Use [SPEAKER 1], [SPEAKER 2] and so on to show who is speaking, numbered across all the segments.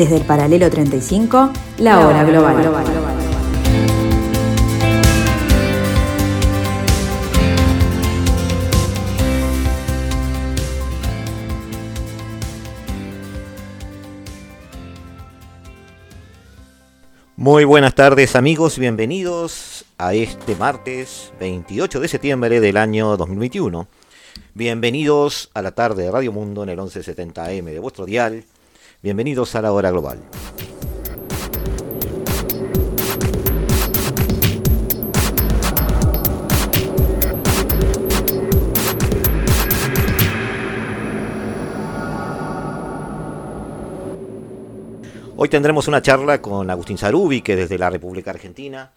[SPEAKER 1] Desde el paralelo 35, la hora global.
[SPEAKER 2] Muy buenas tardes amigos, bienvenidos a este martes 28 de septiembre del año 2021. Bienvenidos a la tarde de Radio Mundo en el 1170M de vuestro dial. Bienvenidos a la hora global. Hoy tendremos una charla con Agustín Sarubi, que desde la República Argentina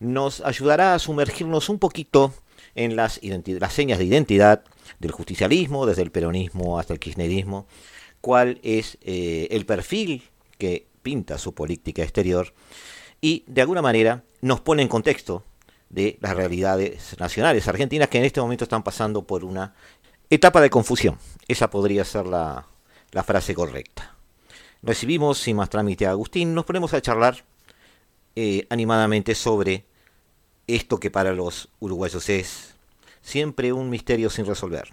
[SPEAKER 2] nos ayudará a sumergirnos un poquito en las, las señas de identidad del justicialismo, desde el peronismo hasta el kirchnerismo, cuál es eh, el perfil que pinta su política exterior y de alguna manera nos pone en contexto de las realidades nacionales argentinas que en este momento están pasando por una etapa de confusión. Esa podría ser la frase correcta. Recibimos sin más trámite a Agustín, nos ponemos a charlar eh, animadamente sobre esto que para los uruguayos es siempre un misterio sin resolver.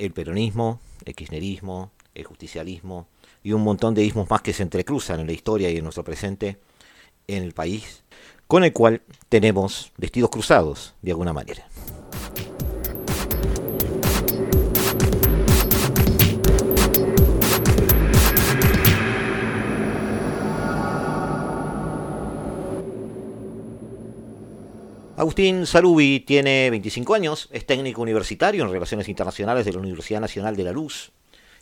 [SPEAKER 2] El peronismo, el kirchnerismo, el justicialismo y un montón de ismos más que se entrecruzan en la historia y en nuestro presente en el país, con el cual tenemos vestidos cruzados de alguna manera. Agustín Salubi tiene 25 años, es técnico universitario en Relaciones Internacionales de la Universidad Nacional de la Luz.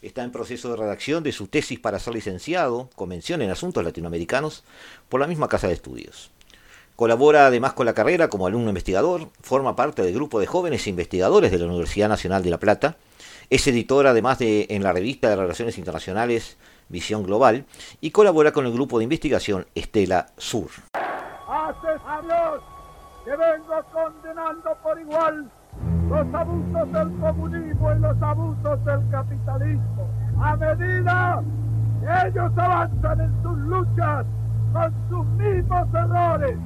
[SPEAKER 2] Está en proceso de redacción de su tesis para ser licenciado, Convención en Asuntos Latinoamericanos, por la misma Casa de Estudios. Colabora además con la carrera como alumno investigador, forma parte del grupo de jóvenes investigadores de la Universidad Nacional de La Plata, es editor además de en la revista de Relaciones Internacionales Visión Global y colabora con el grupo de investigación Estela Sur
[SPEAKER 3] que vengo condenando por igual los abusos del comunismo y los abusos del capitalismo. A medida que ellos avanzan en sus luchas con sus mismos errores,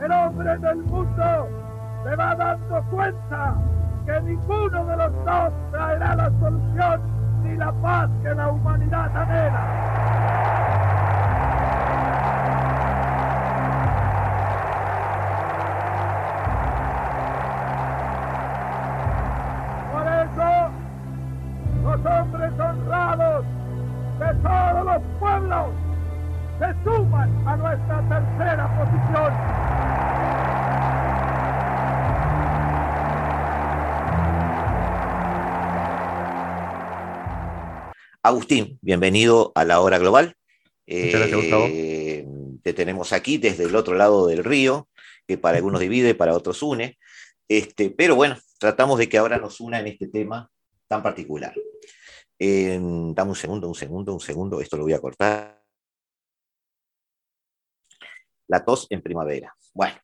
[SPEAKER 3] el hombre del mundo se va dando cuenta que ninguno de los dos traerá la solución ni la paz que la humanidad anhela. Hombres honrados de todos los pueblos se suman a nuestra tercera posición.
[SPEAKER 2] Agustín, bienvenido a la hora global.
[SPEAKER 4] Muchas gracias, Gustavo.
[SPEAKER 2] Eh, te tenemos aquí desde el otro lado del río, que para algunos divide, para otros une. Este, pero bueno, tratamos de que ahora nos una en este tema tan particular. Dame un segundo, un segundo, un segundo, esto lo voy a cortar. La tos en primavera. Bueno.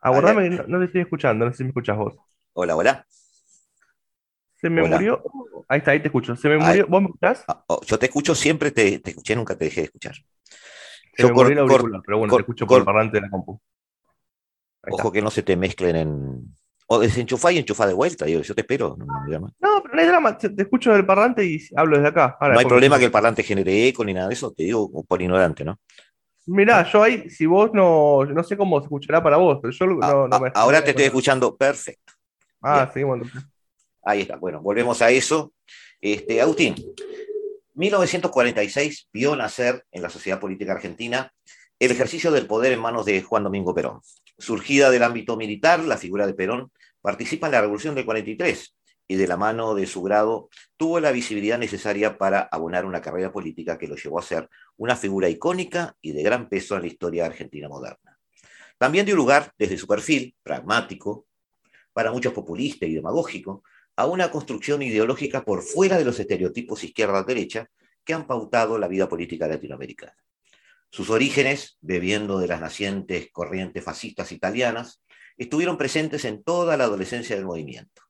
[SPEAKER 4] Aguardame, no, no te estoy escuchando, no sé si me escuchas vos.
[SPEAKER 2] Hola, hola.
[SPEAKER 4] Se me
[SPEAKER 2] Hola.
[SPEAKER 4] murió. Ahí está, ahí te escucho. Se me murió. ¿Vos me escuchás?
[SPEAKER 2] Ah, oh, yo te escucho siempre, te, te escuché, nunca te dejé de escuchar.
[SPEAKER 4] Se
[SPEAKER 2] Yo
[SPEAKER 4] me
[SPEAKER 2] cor-
[SPEAKER 4] murió
[SPEAKER 2] cor-
[SPEAKER 4] auricular, pero bueno,
[SPEAKER 2] cor-
[SPEAKER 4] te escucho por el parlante de la compu.
[SPEAKER 2] Ojo que no se te mezclen en. O desenchufá y enchufá de vuelta. Yo, yo te espero. No,
[SPEAKER 4] pero no hay drama. Te te escucho del parlante y hablo desde acá. Ahora,
[SPEAKER 2] No hay problema que el parlante genere eco ni nada de eso, te digo por ignorante, ¿no?
[SPEAKER 4] Mirá, yo ahí, si vos no, no sé cómo se escuchará para vos, pero yo
[SPEAKER 2] Ah,
[SPEAKER 4] no, no
[SPEAKER 2] ah,
[SPEAKER 4] me
[SPEAKER 2] ahora te estoy escuchando perfecto.
[SPEAKER 4] Ah, seguimos entonces.
[SPEAKER 2] Ahí está. Bueno, volvemos a eso. Este, Agustín, 1946 vio nacer en la sociedad política argentina el ejercicio del poder en manos de Juan Domingo Perón. Surgida del ámbito militar, la figura de Perón participa en la Revolución del 43 y de la mano de su grado tuvo la visibilidad necesaria para abonar una carrera política que lo llevó a ser una figura icónica y de gran peso en la historia argentina moderna. También dio lugar, desde su perfil pragmático, para muchos populista y demagógico, a una construcción ideológica por fuera de los estereotipos izquierda-derecha que han pautado la vida política latinoamericana. Sus orígenes, bebiendo de las nacientes corrientes fascistas italianas, estuvieron presentes en toda la adolescencia del movimiento.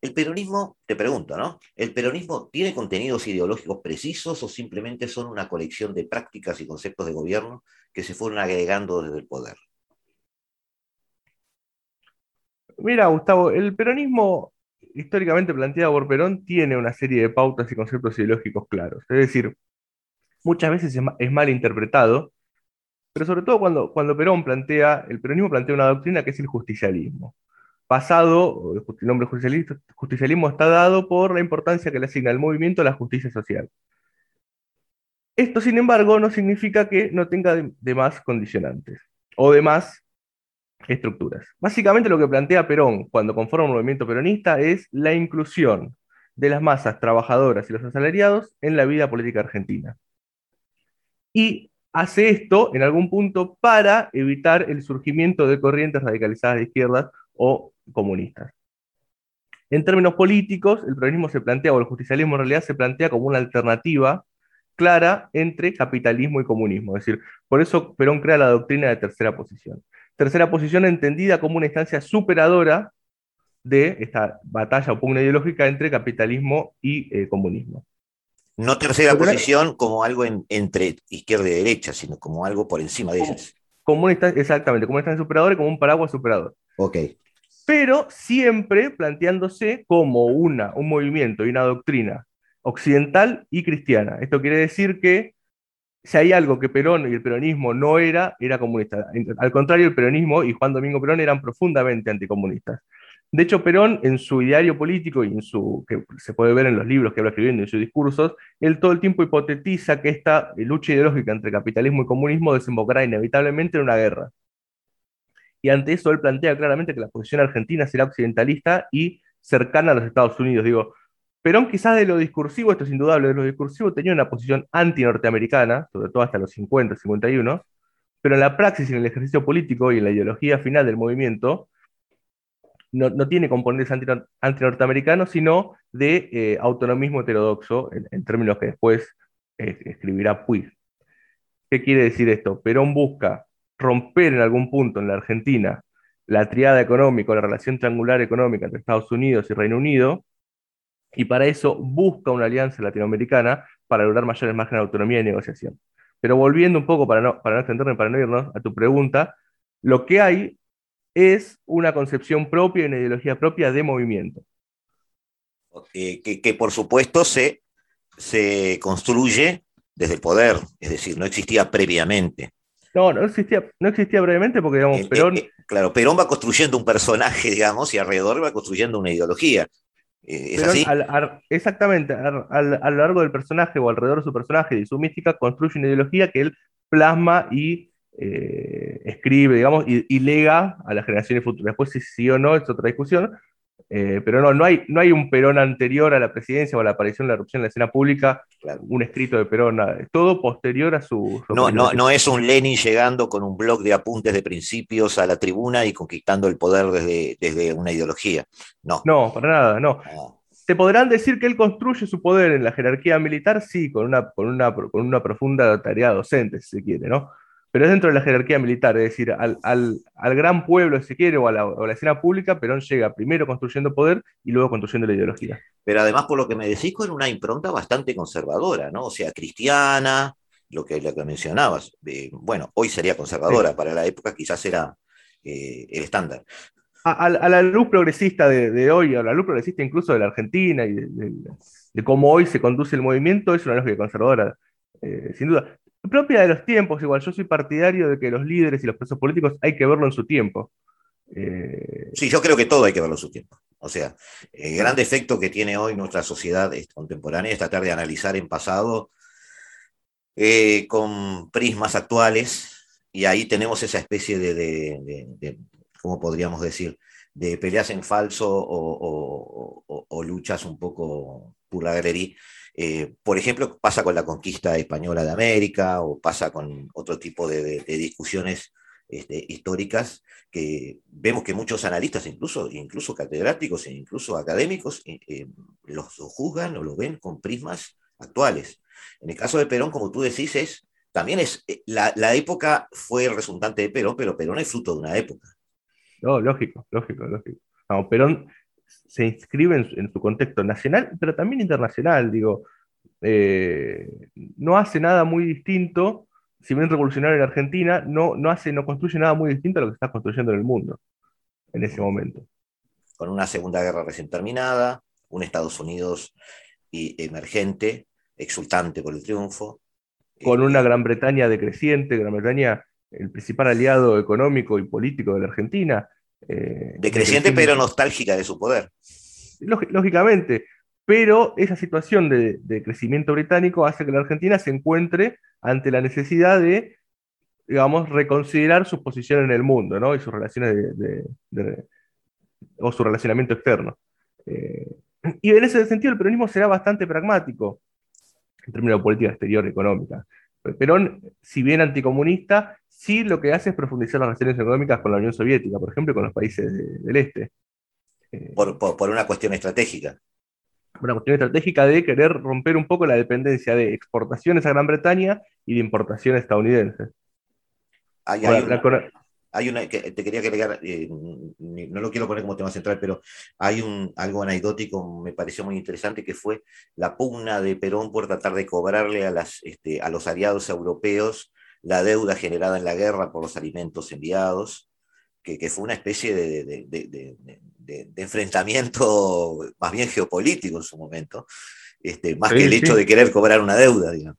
[SPEAKER 2] El peronismo, te pregunto, ¿no? ¿El peronismo tiene contenidos ideológicos precisos o simplemente son una colección de prácticas y conceptos de gobierno que se fueron agregando desde el poder?
[SPEAKER 4] Mira, Gustavo, el peronismo históricamente planteado por Perón tiene una serie de pautas y conceptos ideológicos claros. Es decir, muchas veces es mal interpretado, pero sobre todo cuando, cuando Perón plantea, el peronismo plantea una doctrina que es el justicialismo. Pasado, el nombre justicialismo está dado por la importancia que le asigna el movimiento a la justicia social. Esto, sin embargo, no significa que no tenga de, más condicionantes o de más estructuras. Básicamente lo que plantea Perón cuando conforma un movimiento peronista es la inclusión de las masas trabajadoras y los asalariados en la vida política argentina. Y hace esto en algún punto para evitar el surgimiento de corrientes radicalizadas de izquierdas o comunistas. En términos políticos, el peronismo se plantea, o el justicialismo en realidad se plantea como una alternativa clara entre capitalismo y comunismo. Es decir, por eso Perón crea la doctrina de tercera posición. Tercera posición entendida como una instancia superadora de esta batalla o pugna ideológica entre capitalismo y eh, comunismo.
[SPEAKER 2] No tercera posición como algo entre izquierda y derecha, sino como algo por encima de ellas.
[SPEAKER 4] Como exactamente, como una instancia superadora y como un paraguas superador.
[SPEAKER 2] Ok
[SPEAKER 4] pero siempre planteándose como una, un movimiento y una doctrina occidental y cristiana. Esto quiere decir que si hay algo que Perón y el peronismo no era, era comunista. Al contrario, el peronismo y Juan Domingo Perón eran profundamente anticomunistas. De hecho, Perón, en su ideario político y en su, que se puede ver en los libros que habla escribiendo y en sus discursos, él todo el tiempo hipotetiza que esta lucha ideológica entre capitalismo y comunismo desembocará inevitablemente en una guerra y ante eso él plantea claramente que la posición argentina será occidentalista y cercana a los Estados Unidos. Digo, Perón quizás de lo discursivo, esto es indudable, de lo discursivo tenía una posición anti-norteamericana, sobre todo hasta los 50, 51, pero en la praxis, en el ejercicio político y en la ideología final del movimiento, no, tiene componentes anti-norteamericanos, sino de eh, autonomismo heterodoxo, en, términos que después eh, escribirá Puig. ¿Qué quiere decir esto? Perón busca romper en algún punto en la Argentina la triada económica la relación triangular económica entre Estados Unidos y Reino Unido, y para eso busca una alianza latinoamericana para lograr mayores márgenes de autonomía y negociación. Pero volviendo un poco, para no, para no extenderme, para no irnos a tu pregunta, lo que hay es una concepción propia y una ideología propia de movimiento.
[SPEAKER 2] que, que, por supuesto se, se construye desde el poder, es decir, no existía previamente.
[SPEAKER 4] No, no existía, no existía brevemente porque, digamos, Perón...
[SPEAKER 2] claro, Perón va construyendo un personaje, digamos, y alrededor va construyendo una ideología.
[SPEAKER 4] Eh, ¿Es así? exactamente, a lo largo del personaje o alrededor de su personaje y su mística construye una ideología que él plasma y eh, escribe, digamos, y, y, lega a las generaciones futuras. Después, si sí o no, es otra discusión, eh, pero no, no hay, no hay un Perón anterior a la presidencia o a la aparición de la erupción en la escena pública, un escrito de Perón, nada. Todo posterior a su...
[SPEAKER 2] no, no, no es un Lenin llegando con un blog de apuntes de principios a la tribuna y conquistando el poder desde, desde una ideología. No.
[SPEAKER 4] No, para nada, no. Te podrán decir que él construye su poder en la jerarquía militar, sí, con una, con una, con una profunda tarea docente, si se quiere, ¿no? Pero es dentro de la jerarquía militar, es decir, al, gran pueblo, si quiere, o a, la, escena pública, Perón llega primero construyendo poder y luego construyendo la ideología.
[SPEAKER 2] Pero además, por lo que me decís, con una impronta bastante conservadora, ¿no? O sea, cristiana, lo que, lo que mencionabas. bueno, hoy sería conservadora, para la época quizás era eh, el estándar.
[SPEAKER 4] A, la luz progresista de, hoy, a la luz progresista incluso de la Argentina y de, cómo hoy se conduce el movimiento, es una lógica conservadora. Eh, sin duda propia de los tiempos, igual yo soy partidario de que los líderes y los presos políticos hay que verlo en su tiempo.
[SPEAKER 2] Eh, sí, yo creo que todo hay que verlo en su tiempo. O sea, el gran defecto que tiene hoy nuestra sociedad contemporánea es tratar de analizar en pasado eh, con prismas actuales y ahí tenemos esa especie de, ¿cómo podríamos decir? De peleas en falso o, luchas un poco por la galería eh, por ejemplo, pasa con la conquista española de América o pasa con otro tipo de, discusiones este, históricas que vemos que muchos analistas, incluso, incluso catedráticos e incluso académicos, eh, eh, los juzgan o lo ven con prismas actuales. En el caso de Perón, como tú decís, es, también es, la, la época fue el resultante de Perón, pero Perón es fruto de una época.
[SPEAKER 4] No, lógico, lógico, lógico. Perón se inscribe en su, contexto nacional, pero también internacional, digo, eh, no hace nada muy distinto, si bien revolucionario en Argentina, no, no, hace, no construye nada muy distinto a lo que está construyendo en el mundo en ese momento.
[SPEAKER 2] Con una Segunda Guerra recién terminada, un Estados Unidos emergente, exultante por el triunfo.
[SPEAKER 4] Con una Gran Bretaña decreciente, Gran Bretaña el principal aliado económico y político de la Argentina.
[SPEAKER 2] Eh, decreciente, pero nostálgica de su poder.
[SPEAKER 4] Lógicamente, pero esa situación de, crecimiento británico hace que la Argentina se encuentre ante la necesidad de, digamos, reconsiderar su posición en el mundo, ¿no? Y sus relaciones de, o su relacionamiento externo. Eh, y en ese sentido el peronismo será bastante pragmático en términos de política exterior y económica. Perón, si bien anticomunista, sí lo que hace es profundizar las relaciones económicas con la Unión Soviética, por ejemplo, y con los países del este.
[SPEAKER 2] Eh, por, una cuestión estratégica.
[SPEAKER 4] Una cuestión estratégica de querer romper un poco la dependencia de exportaciones a Gran Bretaña y de importaciones estadounidenses.
[SPEAKER 2] Hay, hay una, que te quería agregar, eh, no lo quiero poner como tema central, pero hay un, algo anecdótico, me pareció muy interesante, que fue la pugna de Perón por tratar de cobrarle a, las, este, a los aliados europeos la deuda generada en la guerra por los alimentos enviados, que, que fue una especie de, de, de, de, enfrentamiento más bien geopolítico en su momento, este, más que el hecho de querer cobrar una deuda. Digamos.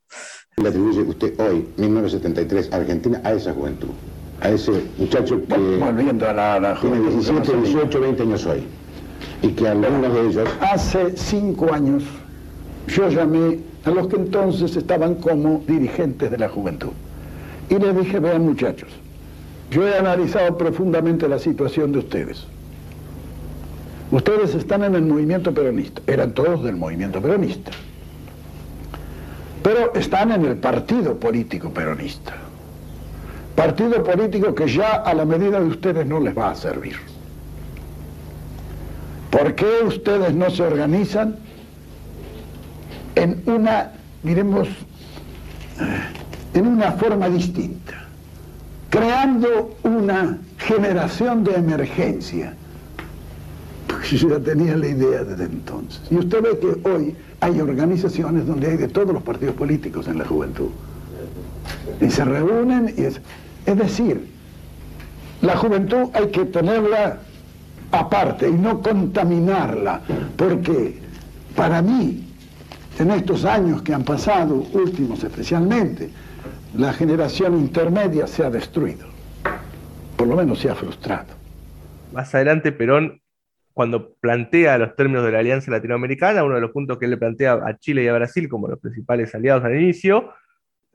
[SPEAKER 5] Le atribuye usted hoy, 1973, Argentina, a esa juventud? a ese muchacho que
[SPEAKER 6] Volviendo a la,
[SPEAKER 5] tiene 17, 18, 20 años hoy. Y que algunos de ellos...
[SPEAKER 6] Hace cinco años yo llamé a los que entonces estaban como dirigentes de la juventud. Y les dije, vean muchachos, yo he analizado profundamente la situación de ustedes. Ustedes están en el movimiento peronista, eran todos del movimiento peronista. Pero están en el partido político peronista. Partido político que ya a la medida de ustedes no les va a servir. ¿Por qué ustedes no se organizan en una, diremos, en una forma distinta? Creando una generación de emergencia. Yo ya tenía la idea desde entonces. Y usted ve que hoy hay organizaciones donde hay de todos los partidos políticos en la juventud. Y se reúnen y es... Es decir, la juventud hay que tenerla aparte y no contaminarla, porque para mí, en estos años que han pasado, últimos especialmente, la generación intermedia se ha destruido, por lo menos se ha frustrado.
[SPEAKER 4] Más adelante, Perón, cuando plantea los términos de la Alianza Latinoamericana, uno de los puntos que le plantea a Chile y a Brasil como los principales aliados al inicio,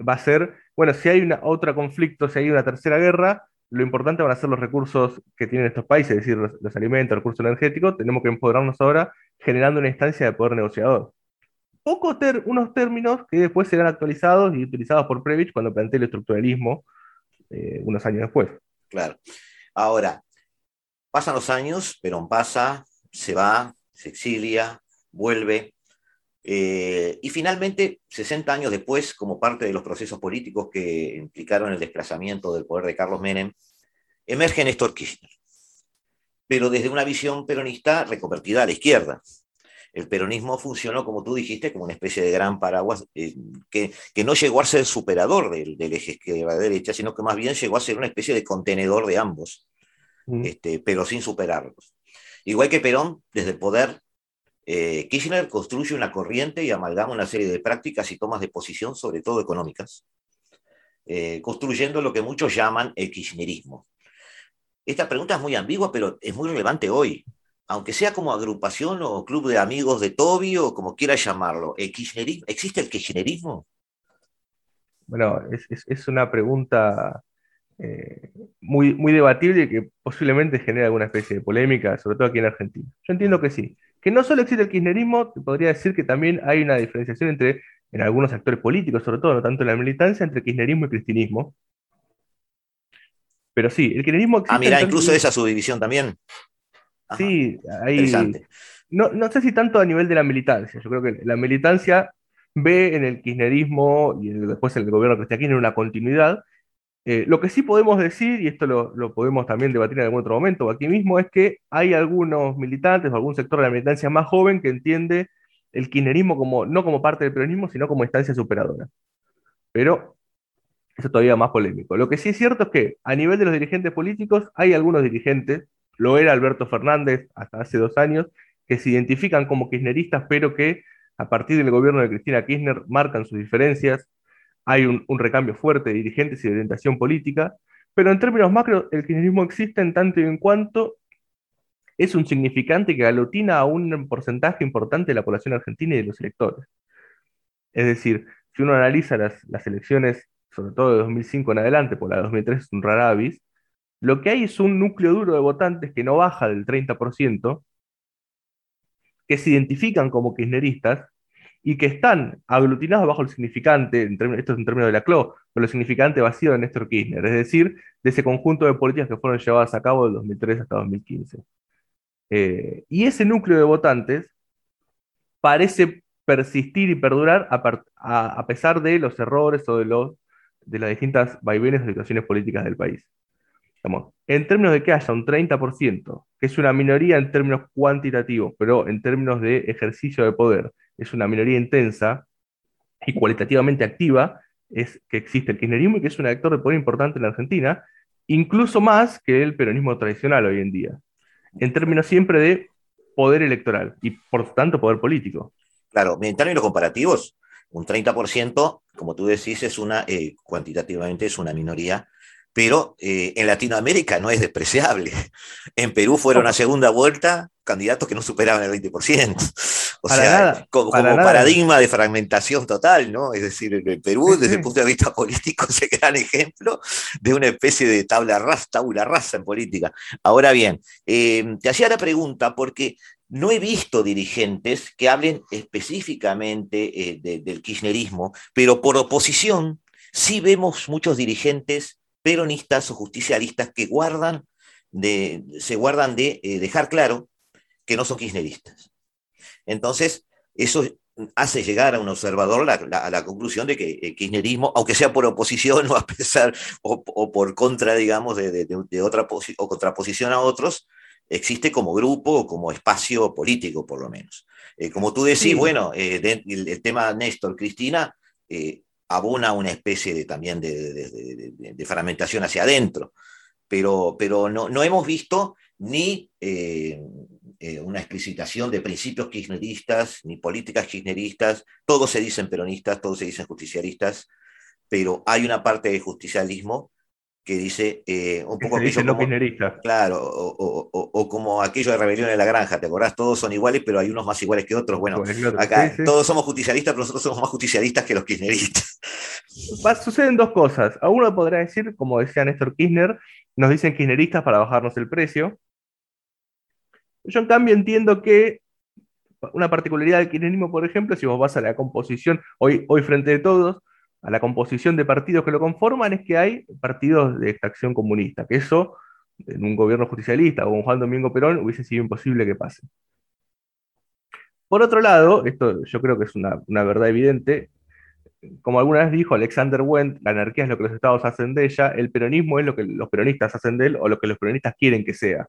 [SPEAKER 4] va a ser bueno, si hay una, otro conflicto, si hay una tercera guerra, lo importante van a ser los recursos que tienen estos países, es decir, los, alimentos, el recursos energéticos, tenemos que empoderarnos ahora generando una instancia de poder negociador. Pocos unos términos que después serán actualizados y utilizados por Previch cuando plantea el estructuralismo eh, unos años después.
[SPEAKER 2] Claro. Ahora, pasan los años, Perón pasa, se va, se exilia, vuelve, eh, y finalmente, 60 años después, como parte de los procesos políticos que implicaron el desplazamiento del poder de Carlos Menem, emerge Néstor Kirchner, pero desde una visión peronista reconvertida a la izquierda. El peronismo funcionó, como tú dijiste, como una especie de gran paraguas eh, que, que, no llegó a ser superador del, del eje izquierda-derecha, sino que más bien llegó a ser una especie de contenedor de ambos, mm. este, pero sin superarlos. Igual que Perón, desde el poder, eh, Kirchner construye una corriente y amalgama una serie de prácticas y tomas de posición, sobre todo económicas, eh, construyendo lo que muchos llaman el kirchnerismo. Esta pregunta es muy ambigua, pero es muy relevante hoy. Aunque sea como agrupación o club de amigos de Toby o como quiera llamarlo, ¿el kirchnerismo, ¿existe el kirchnerismo?
[SPEAKER 4] Bueno, es, una pregunta eh, muy, muy debatible y que posiblemente genere alguna especie de polémica, sobre todo aquí en Argentina. Yo entiendo que sí que no solo existe el kirchnerismo, te podría decir que también hay una diferenciación entre, en algunos actores políticos, sobre todo, no tanto en la militancia, entre kirchnerismo y cristinismo. Pero sí, el kirchnerismo
[SPEAKER 2] existe. Ah, mira, incluso esa subdivisión también.
[SPEAKER 4] Sí, hay. No, no sé si tanto a nivel de la militancia. Yo creo que la militancia ve en el kirchnerismo y después en el gobierno de Cristian Kirchner una continuidad. Eh, lo que sí podemos decir, y esto lo, lo, podemos también debatir en algún otro momento o aquí mismo, es que hay algunos militantes o algún sector de la militancia más joven que entiende el kirchnerismo como, no como parte del peronismo, sino como instancia superadora. Pero eso todavía más polémico. Lo que sí es cierto es que a nivel de los dirigentes políticos hay algunos dirigentes, lo era Alberto Fernández hasta hace dos años, que se identifican como kirchneristas, pero que a partir del gobierno de Cristina Kirchner marcan sus diferencias, hay un, recambio fuerte de dirigentes y de orientación política, pero en términos macro, el kirchnerismo existe en tanto y en cuanto es un significante que aglutina a un porcentaje importante de la población argentina y de los electores. Es decir, si uno analiza las, las elecciones, sobre todo de 2005 en adelante, por la de 2003 es un raravis, lo que hay es un núcleo duro de votantes que no baja del 30%, que se identifican como kirchneristas y que están aglutinados bajo el significante, esto es en términos de la CLO, pero el significante vacío de Néstor Kirchner, es decir, de ese conjunto de políticas que fueron llevadas a cabo del 2003 hasta 2015. Eh, y ese núcleo de votantes parece persistir y perdurar a, pesar de los errores o de, los, de las distintas vaivenes o situaciones políticas del país. En términos de que haya un 30%, que es una minoría en términos cuantitativos, pero en términos de ejercicio de poder, es una minoría intensa y cualitativamente activa, es que existe el kirchnerismo y que es un actor de poder importante en la Argentina, incluso más que el peronismo tradicional hoy en día, en términos siempre de poder electoral y por tanto poder político.
[SPEAKER 2] Claro, en términos comparativos, un 30%, como tú decís, es una, eh, cuantitativamente es una minoría, pero eh, en Latinoamérica no es despreciable. En Perú fueron a segunda vuelta candidatos que no superaban el 20%. O sea, como, paradigma de fragmentación total, ¿no? Es decir, el Perú, desde el punto de vista político, es el gran ejemplo de una especie de tabla rasa, tabula rasa en política. Ahora bien, eh, te hacía la pregunta porque no he visto dirigentes que hablen específicamente eh, del kirchnerismo, pero por oposición sí vemos muchos dirigentes peronistas o justicialistas que guardan de, se guardan de eh, dejar claro que no son kirchneristas. Entonces, eso hace llegar a un observador a la conclusión de que el kirchnerismo, aunque sea por oposición o a pesar o, por contra, digamos, de, otra o contraposición a otros, existe como grupo o como espacio político, por lo menos. Eh, como tú decís, bueno, eh, el, tema Néstor, Cristina, eh, abona una especie de, también de, fragmentación hacia adentro, pero, pero no, no hemos visto ni eh, eh, una explicitación de principios kirchneristas, ni políticas kirchneristas, todos se dicen peronistas, todos se dicen justicialistas, pero hay una parte del justicialismo que dice eh, un poco como,
[SPEAKER 4] claro,
[SPEAKER 2] o, como aquello de rebelión en la granja, ¿te acordás? Todos son iguales, pero hay unos más iguales que otros. Bueno, acá todos somos justicialistas, pero nosotros somos más justicialistas que los kirchneristas.
[SPEAKER 4] suceden dos cosas. A uno podrá decir, como decía Néstor Kirchner, nos dicen kirchneristas para bajarnos el precio. Yo en cambio entiendo que una particularidad del kirchnerismo, por ejemplo, si vos vas a la composición, hoy, hoy frente de todos, a la composición de partidos que lo conforman es que hay partidos de extracción comunista, que eso en un gobierno justicialista o con Juan Domingo Perón hubiese sido imposible que pase. Por otro lado, esto yo creo que es una, verdad evidente, como alguna vez dijo Alexander Wendt, la anarquía es lo que los estados hacen de ella, el peronismo es lo que los peronistas hacen de él o lo que los peronistas quieren que sea.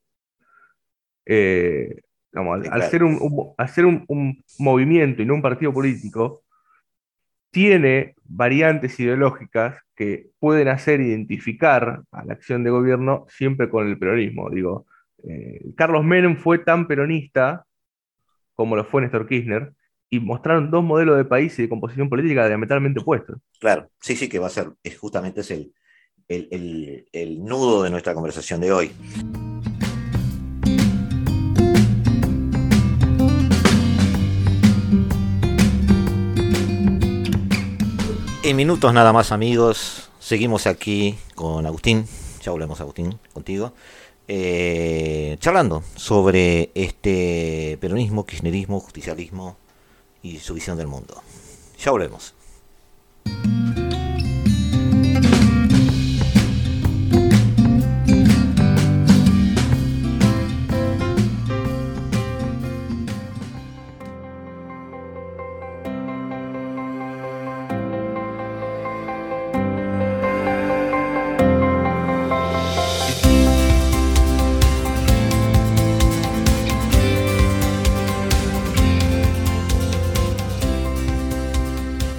[SPEAKER 4] Eh, al, ser, un, un, movimiento y no un partido político, tiene variantes ideológicas que pueden hacer identificar a la acción de gobierno siempre con el peronismo. Digo, eh, Carlos Menem fue tan peronista como lo fue Néstor Kirchner, y mostraron dos modelos de país y de composición política diametralmente opuestos.
[SPEAKER 2] Claro, sí, sí, que va a ser, es justamente es el, el nudo de nuestra conversación de hoy. En minutos nada más amigos, seguimos aquí con Agustín, ya volvemos Agustín contigo, eh, charlando sobre este peronismo, kirchnerismo, justicialismo y su visión del mundo. Ya volvemos.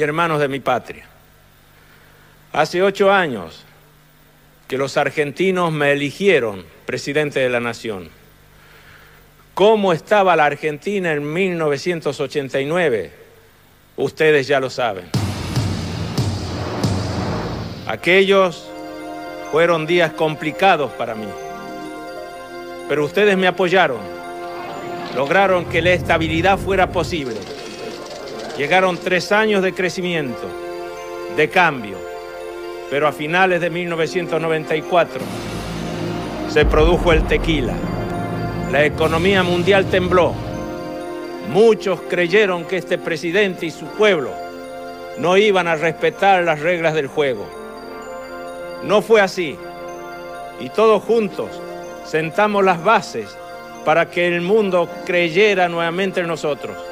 [SPEAKER 7] y hermanos de mi patria. Hace ocho años que los argentinos me eligieron presidente de la nación. ¿Cómo estaba la Argentina en 1989? Ustedes ya lo saben. Aquellos fueron días complicados para mí, pero ustedes me apoyaron, lograron que la estabilidad fuera posible Llegaron tres años de crecimiento, de cambio, pero a finales de 1994 se produjo el tequila. La economía mundial tembló. Muchos creyeron que este presidente y su pueblo no iban a respetar las reglas del juego. No fue así. Y todos juntos sentamos las bases para que el mundo creyera nuevamente en nosotros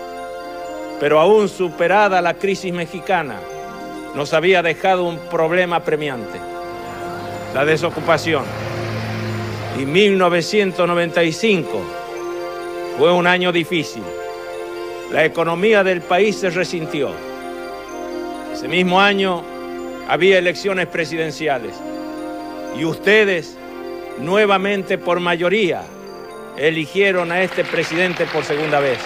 [SPEAKER 7] pero aún superada la crisis mexicana, nos había dejado un problema premiante, la desocupación. Y 1995 fue un año difícil. La economía del país se resintió. Ese mismo año había elecciones presidenciales y ustedes, nuevamente por mayoría, eligieron a este presidente por segunda vez.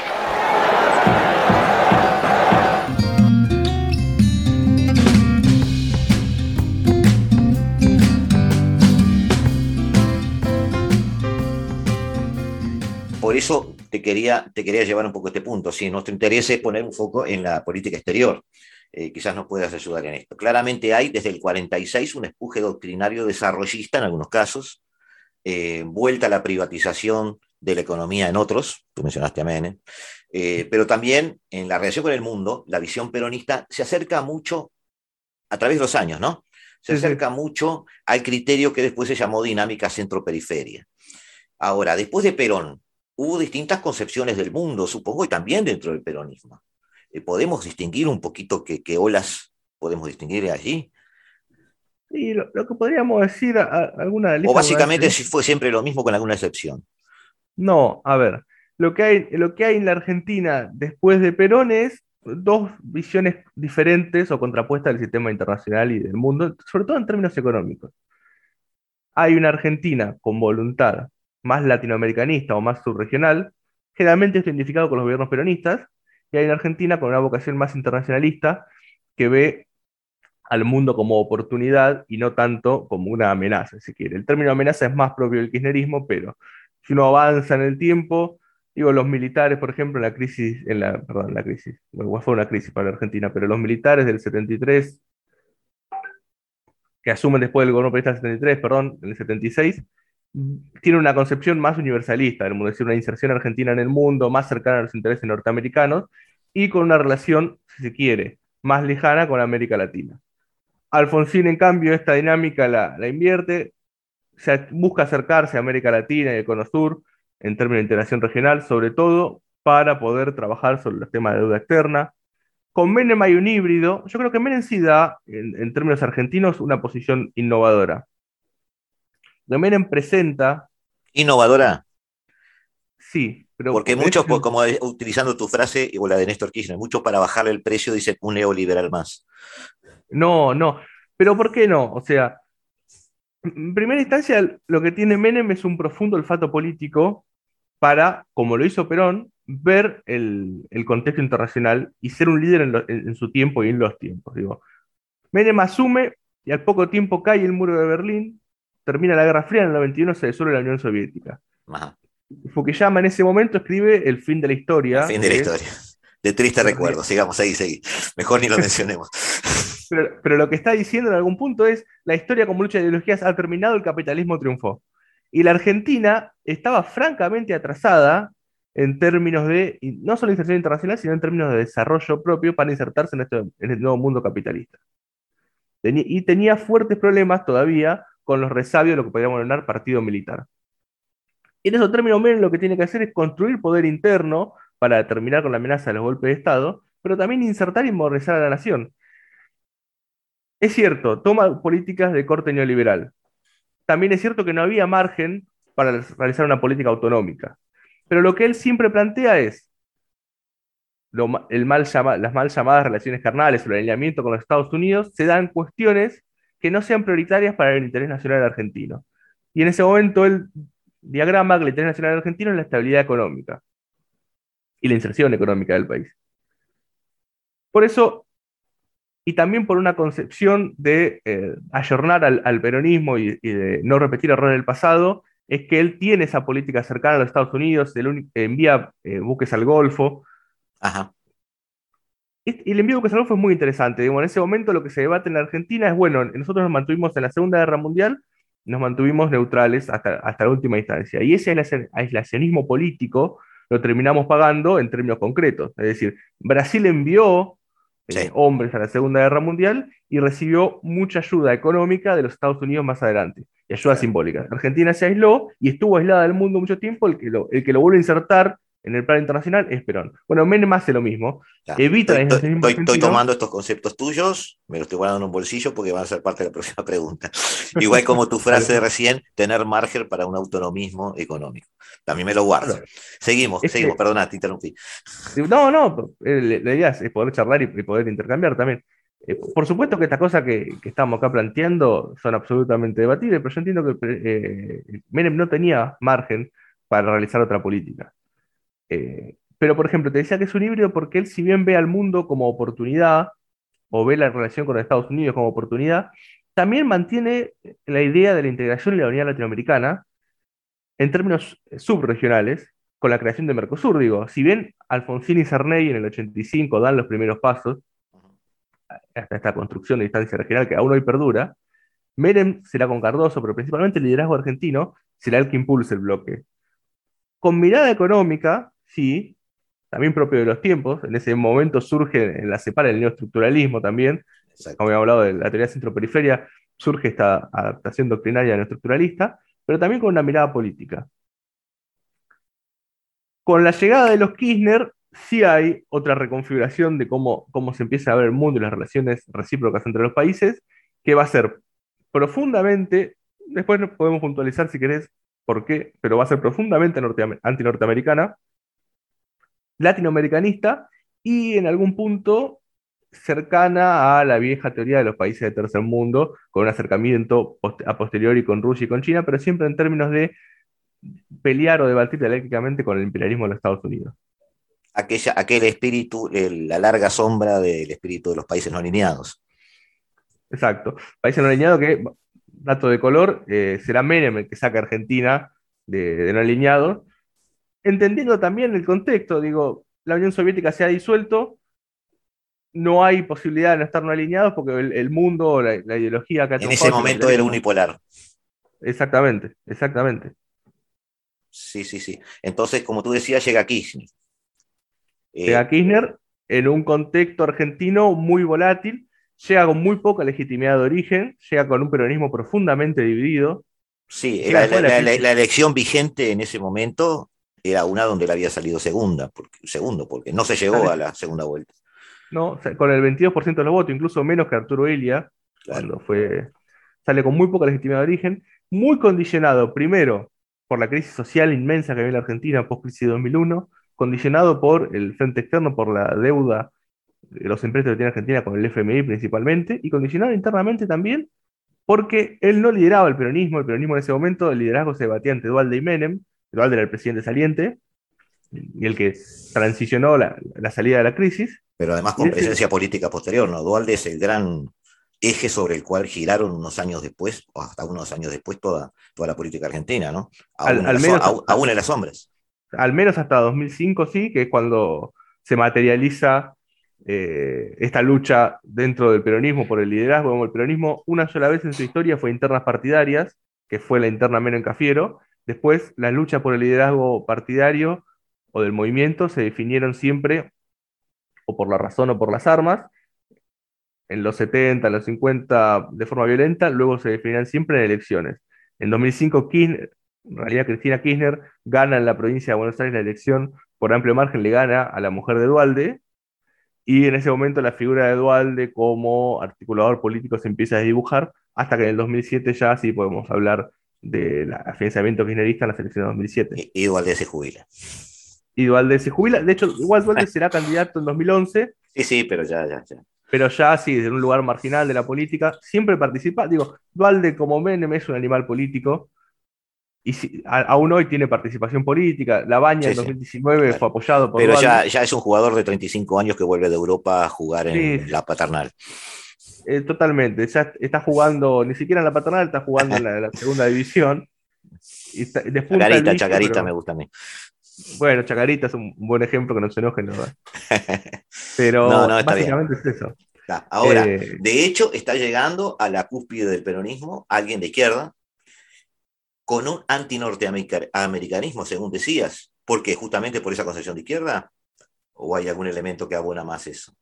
[SPEAKER 2] Eso te quería, te quería llevar un poco a este punto. Si nuestro interés es poner un foco en la política exterior, eh, quizás nos puedas ayudar en esto. Claramente hay desde el 46 un empuje doctrinario desarrollista en algunos casos, eh, vuelta a la privatización de la economía en otros, tú mencionaste a Menem, eh, pero también en la relación con el mundo, la visión peronista se acerca mucho a través de los años, ¿no? Se acerca mucho al criterio que después se llamó dinámica centro-periferia. Ahora, después de Perón, hubo distintas concepciones del mundo, supongo, y también dentro del peronismo. Eh, ¿Podemos distinguir un poquito qué, olas podemos distinguir allí?
[SPEAKER 4] Sí, lo, que podríamos decir, alguna
[SPEAKER 2] O básicamente si fue siempre lo mismo con alguna excepción.
[SPEAKER 4] No, a ver, lo que, hay, lo que hay en la Argentina después de Perón es dos visiones diferentes o contrapuestas del sistema internacional y del mundo, sobre todo en términos económicos. Hay una Argentina con voluntad más latinoamericanista o más subregional, generalmente está identificado con los gobiernos peronistas, y hay en Argentina con una vocación más internacionalista que ve al mundo como oportunidad y no tanto como una amenaza, si quiere. El término amenaza es más propio del kirchnerismo, pero si uno avanza en el tiempo, digo, los militares, por ejemplo, en la crisis, en la, perdón, la crisis, fue una crisis para la Argentina, pero los militares del 73, que asumen después del gobierno peronista del 73, perdón, en el 76, tiene una concepción más universalista del mundo, es decir, una inserción argentina en el mundo, más cercana a los intereses norteamericanos y con una relación, si se quiere, más lejana con América Latina. Alfonsín, en cambio, esta dinámica la, invierte, se busca acercarse a América Latina y el Sur en términos de integración regional, sobre todo para poder trabajar sobre los temas de deuda externa. Con Menem hay un híbrido. Yo creo que Menem sí da, en términos argentinos, una posición innovadora Menem presenta.
[SPEAKER 2] ¿Innovadora?
[SPEAKER 4] Sí,
[SPEAKER 2] pero. Porque muchos, como utilizando tu frase o la de Néstor Kirchner, muchos para bajarle el precio dicen un neoliberal más.
[SPEAKER 4] No, no. Pero ¿por qué no? O sea, en primera instancia, lo que tiene Menem es un profundo olfato político para, como lo hizo Perón, ver el, contexto internacional y ser un líder en, en, su tiempo y en los tiempos. Digo. Menem asume y al poco tiempo cae el muro de Berlín, termina la Guerra Fría, en el 91 se disuelve la Unión Soviética. Ajá. Fukuyama en ese momento escribe El fin de la historia.
[SPEAKER 2] El fin de la historia. De triste recuerdo, sigamos ahí, seguí. Mejor ni lo mencionemos.
[SPEAKER 4] pero, lo que está diciendo en algún punto es, la historia como lucha de ideologías ha terminado, el capitalismo triunfó. Y la Argentina estaba francamente atrasada en términos de, no solo inserción internacional, sino en términos de desarrollo propio para insertarse en este, en el nuevo mundo capitalista. y tenía fuertes problemas todavía con los resabios lo que podríamos llamar partido militar. En esos términos, Menem lo que tiene que hacer es construir poder interno para terminar con la amenaza de los golpes de Estado, pero también insertar y modernizar a la nación. Es cierto, toma políticas de corte neoliberal. También es cierto que no había margen para realizar una política autonómica. Pero lo que él siempre plantea es el mal las mal llamadas relaciones carnales o el alineamiento con los Estados Unidos se dan cuestiones que no sean prioritarias para el interés nacional argentino. Y en ese momento él diagrama que el interés nacional argentino es la estabilidad económica y la inserción económica del país. Por eso, y también por una concepción de eh, ayornar al, peronismo y, de no repetir errores del pasado, es que él tiene esa política cercana a los Estados Unidos, envía eh, buques al Golfo.
[SPEAKER 2] Ajá.
[SPEAKER 4] Y el envío al Golfo es muy interesante. en ese momento lo que se debate en la Argentina es, bueno, nosotros nos mantuvimos en la Segunda Guerra Mundial, nos mantuvimos neutrales hasta, hasta la última instancia. Y ese aislacionismo político lo terminamos pagando en términos concretos. Es decir, Brasil envió eh, hombres a la Segunda Guerra Mundial y recibió mucha ayuda económica de los Estados Unidos más adelante, y ayuda simbólica. Argentina se aisló y estuvo aislada del mundo mucho tiempo, el que lo, el que lo vuelve a insertar en el plano internacional es Perón. Bueno, Menem hace lo mismo. Evita
[SPEAKER 2] estoy, estoy, tomando estos conceptos tuyos, me los estoy guardando en un bolsillo porque van a ser parte de la próxima pregunta. Igual como tu frase de recién, tener margen para un autonomismo económico. También me lo guardo. Seguimos, seguimos, perdona, te interrumpí.
[SPEAKER 4] No, no, eh, la idea es poder charlar y poder intercambiar también. Eh, por supuesto que estas cosas que, estamos acá planteando son absolutamente debatibles, pero yo entiendo que eh, Menem no tenía margen para realizar otra política. Eh, pero, por ejemplo, te decía que es un híbrido porque él, si bien ve al mundo como oportunidad, o ve la relación con Estados Unidos como oportunidad, también mantiene la idea de la integración y la unidad latinoamericana en términos subregionales, con la creación de Mercosur. Digo, si bien Alfonsín y Sarney en el 85 dan los primeros pasos, hasta esta construcción de distancia regional que aún hoy perdura, Menem será con Cardoso, pero principalmente el liderazgo argentino será el que impulse el bloque. Con mirada económica, sí, también propio de los tiempos. En ese momento surge en la separa el neoestructuralismo también. Como habíamos hablado de la teoría centro-periferia, surge esta adaptación doctrinaria neoestructuralista, pero también con una mirada política. Con la llegada de los Kirchner, sí hay otra reconfiguración de cómo, cómo se empieza a ver el mundo y las relaciones recíprocas entre los países, que va a ser profundamente, después podemos puntualizar si querés por qué, pero va a ser profundamente anti-norteamericana, latinoamericanista y en algún punto cercana a la vieja teoría de los países de tercer mundo, con un acercamiento a posteriori con Rusia y con China, pero siempre en términos de pelear o debatir dialécticamente con el imperialismo de los Estados Unidos.
[SPEAKER 2] Aquella, aquel espíritu, la larga sombra del espíritu de los países no alineados.
[SPEAKER 4] Exacto. Países no alineados que, dato de color, eh, será Menem el que saca a Argentina de, de no alineados, entendiendo también el contexto, digo, la Unión Soviética se ha disuelto, no hay posibilidad de no estar no alineados porque el, mundo, la, ideología
[SPEAKER 2] que En ese momento era unipolar.
[SPEAKER 4] Exactamente, exactamente.
[SPEAKER 2] Sí, sí, sí. Entonces, como tú decías, llega Kirchner.
[SPEAKER 4] Llega eh, Kirchner en un contexto argentino muy volátil, llega con muy poca legitimidad de origen, llega con un peronismo profundamente dividido.
[SPEAKER 2] Sí, la, la, elección vigente en ese momento era una donde él había salido segunda, porque, segundo, porque no se llegó a la segunda vuelta.
[SPEAKER 4] No, con el 22% de los votos, incluso menos que Arturo Elia, cuando fue, sale con muy poca legitimidad de origen, muy condicionado, primero, por la crisis social inmensa que había en la Argentina post-crisis de 2001, condicionado por el frente externo, por la deuda de los empréstitos que tiene Argentina con el FMI principalmente, y condicionado internamente también porque él no lideraba el peronismo, el peronismo en ese momento, el liderazgo se debatía entre Dualde y Menem, Dualde era el presidente saliente y el que transicionó la, salida de la crisis.
[SPEAKER 2] Pero además con presencia política posterior, ¿no? Dualde es el gran eje sobre el cual giraron unos años después, o hasta unos años después, toda, toda la política argentina, ¿no? Aún, al, en, menos, aún en las sombras.
[SPEAKER 4] Al menos hasta 2005, sí, que es cuando se materializa eh, esta lucha dentro del peronismo por el liderazgo. Como el peronismo una sola vez en su historia fue internas partidarias, que fue la interna Menem Cafiero, Después, la lucha por el liderazgo partidario o del movimiento se definieron siempre o por la razón o por las armas, en los 70, en los 50 de forma violenta, luego se definirán siempre en elecciones. En 2005, Kirchner, en realidad Cristina Kirchner gana en la provincia de Buenos Aires la elección por amplio margen, le gana a la mujer de Dualde, y en ese momento la figura de Dualde como articulador político se empieza a dibujar, hasta que en el 2007 ya sí podemos hablar del financiamiento kirchnerista en la elecciones de 2007.
[SPEAKER 2] Y, Dualde se jubila.
[SPEAKER 4] Y Dualde se jubila, de hecho, igual Dualde será candidato en 2011.
[SPEAKER 2] Sí, sí, pero ya, ya, ya
[SPEAKER 4] pero ya sí, en un lugar marginal de la política, siempre participa. Digo, Dualde como Menem es un animal político, y si, aún hoy tiene participación política. La Baña en 2019 fue apoyado por.
[SPEAKER 2] Pero ya, ya, es un jugador de 35 años que vuelve de Europa a jugar en la paternal.
[SPEAKER 4] Eh, totalmente, ya está jugando, ni siquiera en la paternal, está jugando en la, segunda división.
[SPEAKER 2] Y Chacarita, Chacarita me gusta a mí.
[SPEAKER 4] Bueno, Chacarita es un buen ejemplo que no se enojen, ¿no? Pero básicamente es eso.
[SPEAKER 2] Ahora, eh, de hecho, está llegando a la cúspide del peronismo alguien de izquierda con un anti-norteamericanismo, según decías. ¿Por qué? ¿Justamente por esa concepción de izquierda? ¿O hay algún elemento que abona más eso?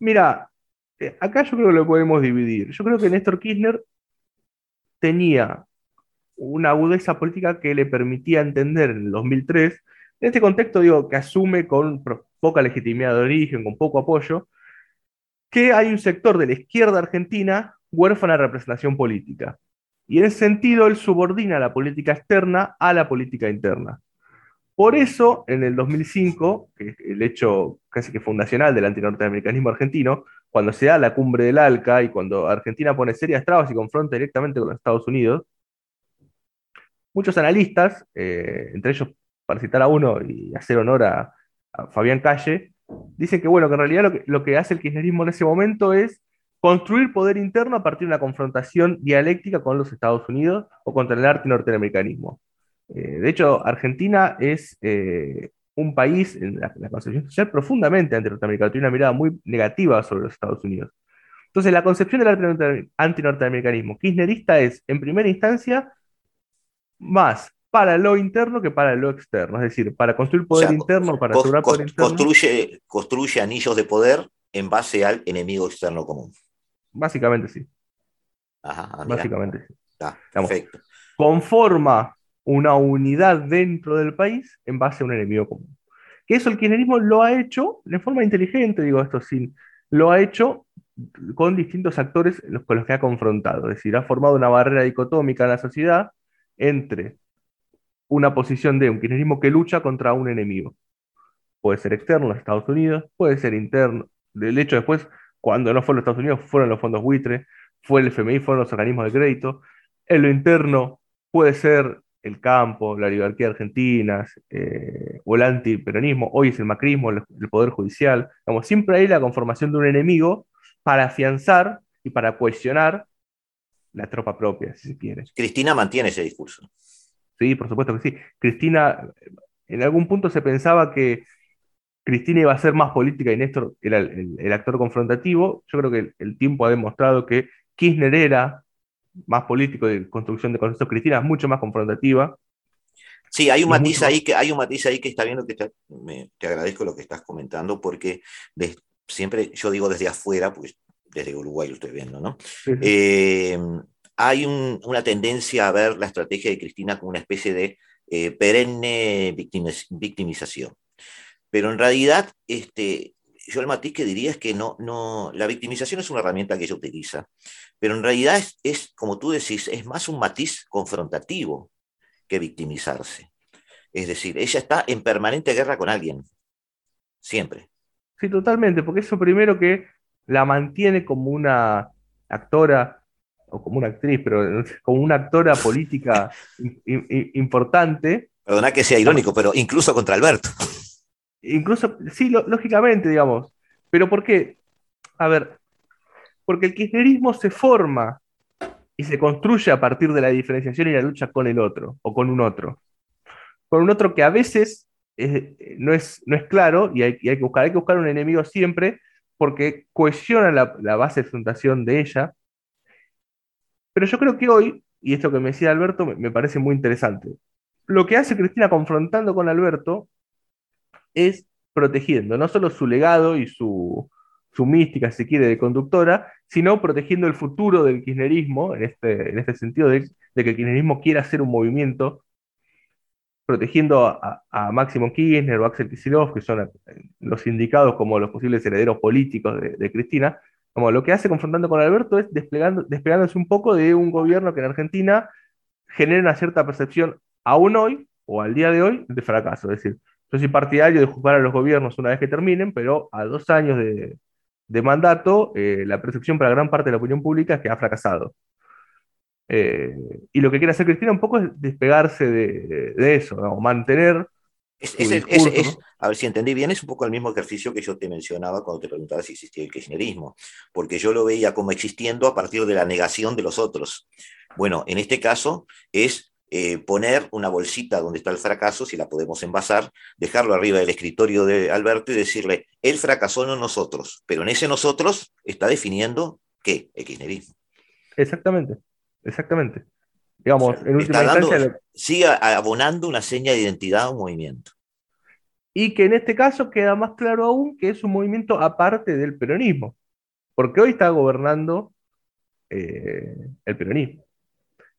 [SPEAKER 4] Mira, acá yo creo que lo podemos dividir. Yo creo que Néstor Kirchner tenía una agudeza política que le permitía entender en el 2003 en este contexto, digo, que asume con poca legitimidad de origen, con poco apoyo, que hay un sector de la izquierda argentina huérfana de representación política. Y en ese sentido, él subordina la política externa a la política interna. Por eso, en el 2005, que es el hecho casi que fundacional del antinorteamericanismo argentino, cuando se da la cumbre del ALCA y cuando Argentina pone serias trabas y confronta directamente con los Estados Unidos, muchos analistas, eh, entre ellos para citar a uno y hacer honor a, Fabián Calle, dice que, bueno, que en realidad lo que, hace el kirchnerismo en ese momento es construir poder interno a partir de una confrontación dialéctica con los Estados Unidos o contra el arte norteamericanismo. Eh, de hecho, Argentina es eh, un país en la, concepción social profundamente anti-norteamericano, tiene una mirada muy negativa sobre los Estados Unidos. Entonces, la concepción del anti-norteamericanismo kirchnerista es, en primera instancia, más para lo interno que para lo externo. Es decir, para construir poder interno, para asegurar poder interno.
[SPEAKER 2] Construye, construye anillos de poder en base al enemigo externo común.
[SPEAKER 4] Básicamente sí.
[SPEAKER 2] Ajá, ah,
[SPEAKER 4] Básicamente sí. perfecto. Conforma una unidad dentro del país en base a un enemigo común. Que eso el kirchnerismo lo ha hecho de forma inteligente, digo esto sin, lo ha hecho con distintos actores con los que ha confrontado. Es decir, ha formado una barrera dicotómica en la sociedad entre una posición de un kirchnerismo que lucha contra un enemigo. Puede ser externo, los Estados Unidos, puede ser interno. De hecho, después, cuando no fue los Estados Unidos, fueron los fondos buitre, fue el FMI, fueron los organismos de crédito. En lo interno puede ser el campo, la oligarquía argentina, eh, o el antiperonismo, hoy es el macrismo, el, poder judicial. Como siempre hay la conformación de un enemigo para afianzar y para cuestionar la tropa propia, si se quiere.
[SPEAKER 2] Cristina mantiene ese discurso.
[SPEAKER 4] Sí, por supuesto que sí. Cristina, en algún punto se pensaba que Cristina iba a ser más política y Néstor era el, actor confrontativo. Yo creo que el, tiempo ha demostrado que Kirchner era más político de construcción de conceptos. Cristina es mucho más confrontativa.
[SPEAKER 2] Sí, hay un matiz ahí que hay un matiz ahí que está viendo que te, agradezco lo que estás comentando porque siempre yo digo desde afuera, pues desde Uruguay lo estoy viendo, ¿no? Eh, hay una tendencia a ver la estrategia de Cristina como una especie de eh, perenne victimización. Pero en realidad, este, yo el matiz que diría es que no, no, la victimización es una herramienta que ella utiliza, pero en realidad es, como tú decís, es más un matiz confrontativo que victimizarse. Es decir, ella está en permanente guerra con alguien, siempre.
[SPEAKER 4] Sí, totalmente, porque eso primero que la mantiene como una actora o como una actriz, pero como una actora política importante.
[SPEAKER 2] Perdona que sea irónico, pero incluso contra Alberto.
[SPEAKER 4] Incluso, sí, lógicamente, digamos. Pero ¿por qué? A ver, porque el kirchnerismo se forma y se construye a partir de la diferenciación y la lucha con el otro, o con un otro. Con un otro que a veces no, es, no es claro y hay, que buscar, hay que buscar un enemigo siempre porque cohesiona la, la base de fundación de ella pero yo creo que hoy, y esto que me decía Alberto me, parece muy interesante, lo que hace Cristina confrontando con Alberto es protegiendo no solo su legado y su, su mística, si quiere, de conductora, sino protegiendo el futuro del kirchnerismo, en este, en este sentido de, que el kirchnerismo quiera hacer un movimiento protegiendo a, a, Máximo Kirchner o Axel Kicillof, que son los indicados como los posibles herederos políticos de, Cristina, como lo que hace confrontando con Alberto es desplegando, despegándose un poco de un gobierno que en Argentina genera una cierta percepción, aún hoy, o al día de hoy, de fracaso. Es decir, yo soy partidario de juzgar a los gobiernos una vez que terminen, pero a dos años de, de mandato, eh, la percepción para gran parte de la opinión pública es que ha fracasado. Eh, y lo que quiere hacer Cristina un poco es despegarse de, de eso, ¿no? mantener.
[SPEAKER 2] Es, es, discurso, es, ¿no? A ver si entendí bien, es un poco el mismo ejercicio que yo te mencionaba cuando te preguntaba si existía el kirchnerismo, porque yo lo veía como existiendo a partir de la negación de los otros. Bueno, en este caso es eh, poner una bolsita donde está el fracaso, si la podemos envasar, dejarlo arriba del escritorio de Alberto y decirle, él fracasó, no nosotros, pero en ese nosotros está definiendo qué, el kirchnerismo.
[SPEAKER 4] Exactamente. Exactamente. Digamos,
[SPEAKER 2] o sea, en última dando, instancia. Sigue abonando una seña de identidad a un movimiento.
[SPEAKER 4] Y que en este caso queda más claro aún que es un movimiento aparte del peronismo. Porque hoy está gobernando eh, el peronismo.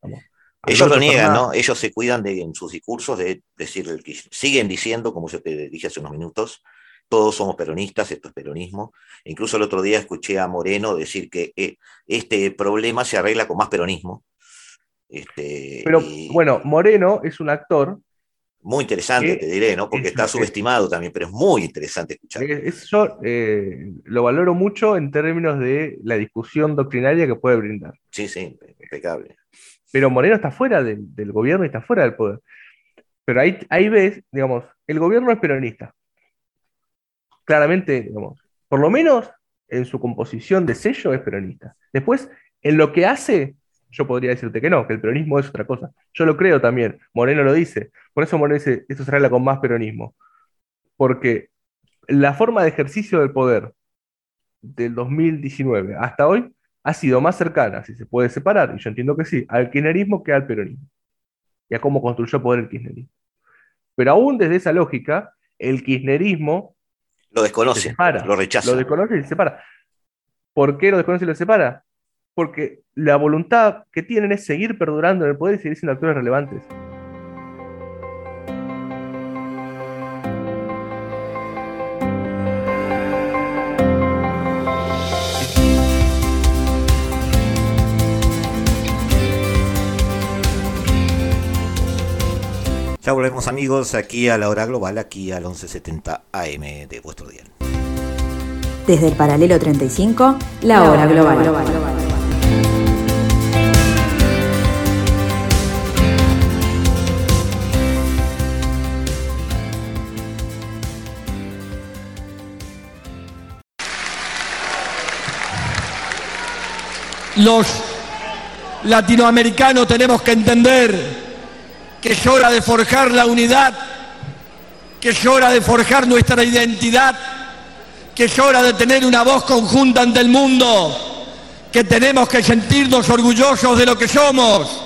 [SPEAKER 2] Vamos. Ellos lo niegan, ¿no? Ellos se cuidan de, en sus discursos de decir, siguen diciendo, como yo te dije hace unos minutos, todos somos peronistas, esto es peronismo. Incluso el otro día escuché a Moreno decir que eh, este problema se arregla con más peronismo. Este,
[SPEAKER 4] Pero y... bueno, Moreno es un actor.
[SPEAKER 2] Muy interesante, te diré, ¿no? Porque es, está subestimado es, también, pero es muy interesante escuchar.
[SPEAKER 4] Eso eh, lo valoro mucho en términos de la discusión doctrinaria que puede brindar.
[SPEAKER 2] Sí, sí, impecable.
[SPEAKER 4] Pero Moreno está fuera del, gobierno y está fuera del poder. Pero ahí, ahí ves, digamos, el gobierno es peronista, claramente, digamos, por lo menos en su composición de sello es peronista. Después, en lo que hace, yo podría decirte que no, que el peronismo es otra cosa. Yo lo creo también, Moreno lo dice. Por eso Moreno dice, esto se arregla con más peronismo. Porque la forma de ejercicio del poder del 2019 hasta hoy ha sido más cercana, si se puede separar, y yo entiendo que sí, al kirchnerismo que al peronismo. Y a cómo construyó poder el kirchnerismo. Pero aún desde esa lógica, el kirchnerismo
[SPEAKER 2] lo desconoce, lo rechaza.
[SPEAKER 4] Lo desconoce y se separa. ¿Por qué lo desconoce y lo separa? Porque la voluntad que tienen es seguir perdurando en el poder y seguir siendo actores relevantes.
[SPEAKER 2] Ya volvemos amigos aquí a la hora global, aquí al 1170 AM de vuestro día.
[SPEAKER 1] Desde el paralelo 35, la, la hora global. global.
[SPEAKER 8] Los latinoamericanos tenemos que entender que es hora de forjar la unidad, que es hora de forjar nuestra identidad, que es hora de tener una voz conjunta ante el mundo, que tenemos que sentirnos orgullosos de lo que somos,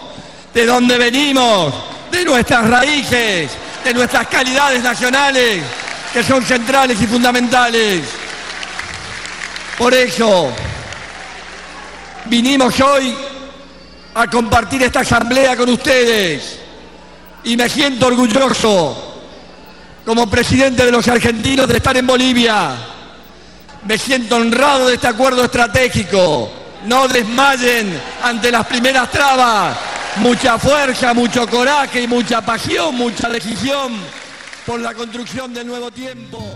[SPEAKER 8] de dónde venimos, de nuestras raíces, de nuestras calidades nacionales, que son centrales y fundamentales. Por eso, vinimos hoy a compartir esta asamblea con ustedes y me siento orgulloso como presidente de los argentinos de estar en Bolivia. Me siento honrado de este acuerdo estratégico. No desmayen ante las primeras trabas. Mucha fuerza, mucho coraje y mucha pasión, mucha decisión por la construcción del nuevo tiempo.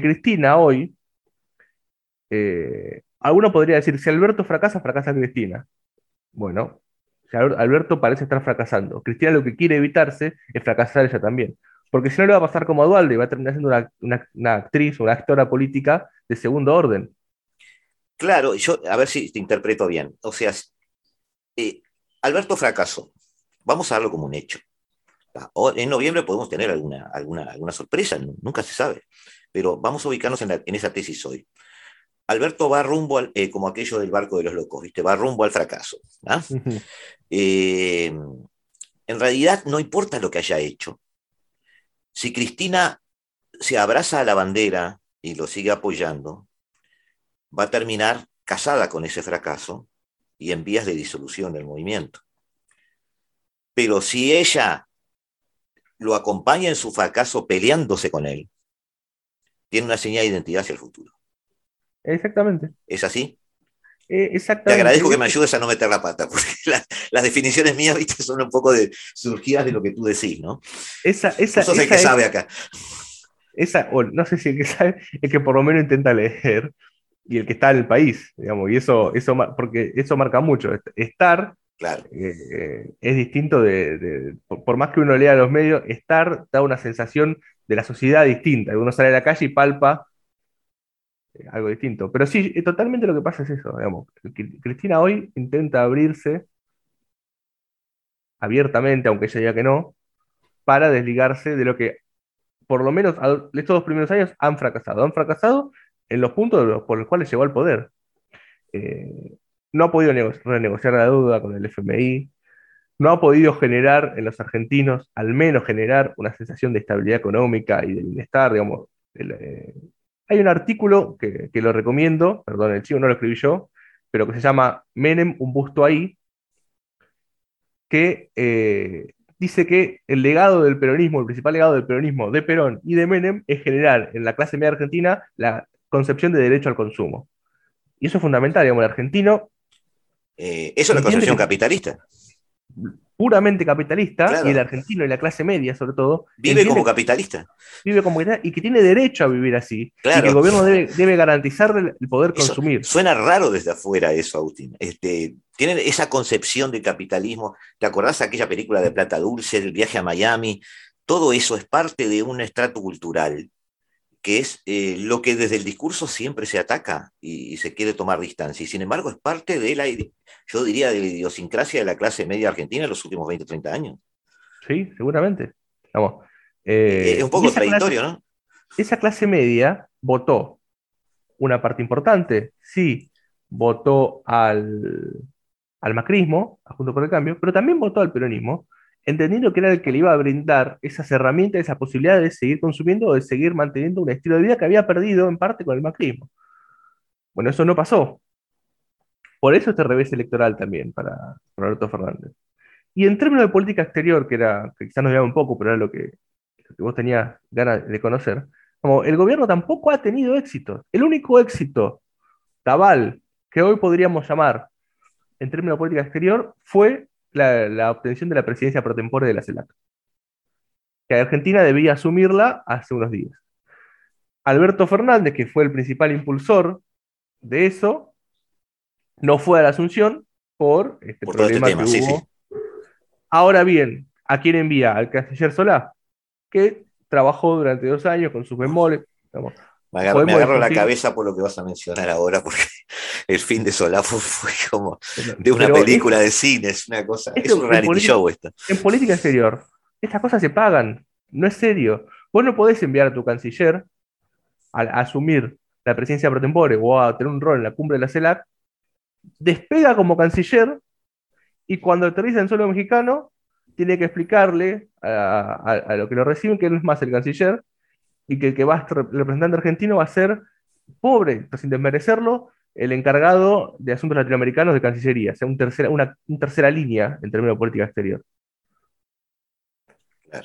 [SPEAKER 4] Cristina hoy, eh, alguno podría decir, si Alberto fracasa, fracasa Cristina. Bueno, Alberto parece estar fracasando. Cristina lo que quiere evitarse es fracasar ella también. Porque si no le va a pasar como a Dualde va a terminar siendo una, una, una actriz o una actora política de segundo orden.
[SPEAKER 2] Claro, yo a ver si te interpreto bien. O sea, eh, Alberto fracasó. Vamos a darlo como un hecho. En noviembre podemos tener alguna, alguna, alguna sorpresa, nunca se sabe pero vamos a ubicarnos en, la, en esa tesis hoy. Alberto va rumbo, al, eh, como aquello del barco de los locos, ¿viste? Va rumbo al fracaso. Eh, en realidad no importa lo que haya hecho. Si Cristina se abraza a la bandera y lo sigue apoyando, va a terminar casada con ese fracaso y en vías de disolución del movimiento. Pero si ella lo acompaña en su fracaso peleándose con él, tiene una señal de identidad hacia el futuro.
[SPEAKER 4] Exactamente.
[SPEAKER 2] ¿Es así?
[SPEAKER 4] Eh,
[SPEAKER 2] Te
[SPEAKER 4] exactamente.
[SPEAKER 2] agradezco que me ayudes a no meter la pata, porque la- las definiciones mías, viste, son un poco de, surgidas de lo que tú decís, ¿no?
[SPEAKER 4] Esa, esa,
[SPEAKER 2] Vos sos el
[SPEAKER 4] esa
[SPEAKER 2] que
[SPEAKER 4] es-
[SPEAKER 2] sabe acá.
[SPEAKER 4] esa, o no sé si el que sabe, el que por lo menos intenta leer y el que está en el país, digamos, y eso, eso porque eso marca mucho. Estar
[SPEAKER 2] Claro.
[SPEAKER 4] eh, eh, es distinto de, de- por, por más que uno lea los medios, estar da una sensación de la sociedad distinta. Uno sale a la calle y palpa eh, algo distinto. Pero sí, eh, totalmente lo que pasa es eso, Cristina hoy intenta abrirse abiertamente, aunque ella diga que no, para desligarse de lo que por lo menos estos dos primeros años han fracasado. Han fracasado en los puntos por los cuales llegó al poder. Eh, no ha podido nego- renegociar la deuda con el FMI, no ha podido generar en los argentinos, al menos generar una sensación de estabilidad económica y de bienestar, digamos. El, eh, hay un artículo que, que lo recomiendo, perdón, el chico no lo escribí yo, pero que se llama Menem, un busto ahí, que eh, dice que el legado del peronismo, el principal legado del peronismo de Perón y de Menem es generar en la clase media argentina la concepción de derecho al consumo. Y eso es fundamental, digamos, el argentino
[SPEAKER 2] Eh, eso es la concepción
[SPEAKER 4] que-
[SPEAKER 2] capitalista.
[SPEAKER 4] Puramente capitalista,
[SPEAKER 2] Claro.
[SPEAKER 4] y el argentino y la clase media sobre todo,
[SPEAKER 2] Vive
[SPEAKER 4] entiende
[SPEAKER 2] como capitalista.
[SPEAKER 4] vive como y que tiene derecho a vivir así, y que el gobierno debe, debe garantizarle el poder
[SPEAKER 2] Eso-
[SPEAKER 4] consumir.
[SPEAKER 2] Suena raro desde afuera eso, Agustín. Este, tienen esa concepción del capitalismo. ¿Te acordás de aquella película de Plata Dulce, el viaje a Miami? Todo eso es parte de un estrato cultural que es eh, lo que desde el discurso siempre se ataca y, y se quiere tomar distancia. Y sin embargo es parte de la, yo diría, de la idiosincrasia de la clase media argentina en los últimos 20 o 30 años.
[SPEAKER 4] Sí, seguramente. Vamos. eh,
[SPEAKER 2] es un poco
[SPEAKER 4] esa clase-
[SPEAKER 2] contradictorio, ¿no?
[SPEAKER 4] esa clase media votó una parte importante, sí, votó al, al macrismo, a Junto por el Cambio, pero también votó al peronismo, entendiendo que era el que le iba a brindar esas herramientas, esa posibilidad de seguir consumiendo o de seguir manteniendo un estilo de vida que había perdido en parte con el macrismo. Bueno, eso no pasó. Por eso este revés electoral también para, Alberto Fernández. Y en términos de política exterior, que era, que quizás nos llevaba un poco, pero era lo que, lo que vos tenías ganas de conocer, como el gobierno tampoco ha tenido éxito. El único éxito cabal que hoy podríamos llamar en términos de política exterior fue la, la obtención de la presidencia pro tempore de la CELAC. Que Argentina debía asumirla hace unos días. Alberto Fernández, que fue el principal impulsor de eso, no fue a la Asunción por este
[SPEAKER 2] Por este
[SPEAKER 4] problema
[SPEAKER 2] tema,
[SPEAKER 4] que
[SPEAKER 2] sí,
[SPEAKER 4] hubo.
[SPEAKER 2] sí.
[SPEAKER 4] Ahora bien, ¿a quién envía? Al canciller Solá, que trabajó durante dos años con sus bemoles.
[SPEAKER 2] Me agarro, me
[SPEAKER 4] Podemos
[SPEAKER 2] agarro la cabeza por lo que vas a mencionar ahora, porque el fin de Solafo fue como de una
[SPEAKER 4] Pero
[SPEAKER 2] película de cine, es una cosa, es un reality
[SPEAKER 4] política-
[SPEAKER 2] show esto.
[SPEAKER 4] En política exterior, estas cosas se pagan, no es serio. Vos no podés enviar a tu canciller a, a asumir la presidencia pro tempore o a tener un rol en la cumbre de la CELAC, despega como canciller y cuando aterriza en suelo mexicano, tiene que explicarle a, a- a lo que lo reciben que no es más el canciller y que el que va a representante argentino va a ser pobre, sin desmerecerlo, el encargado de asuntos latinoamericanos de Cancillería, o sea, un tercera, una, una tercera línea en términos de política exterior.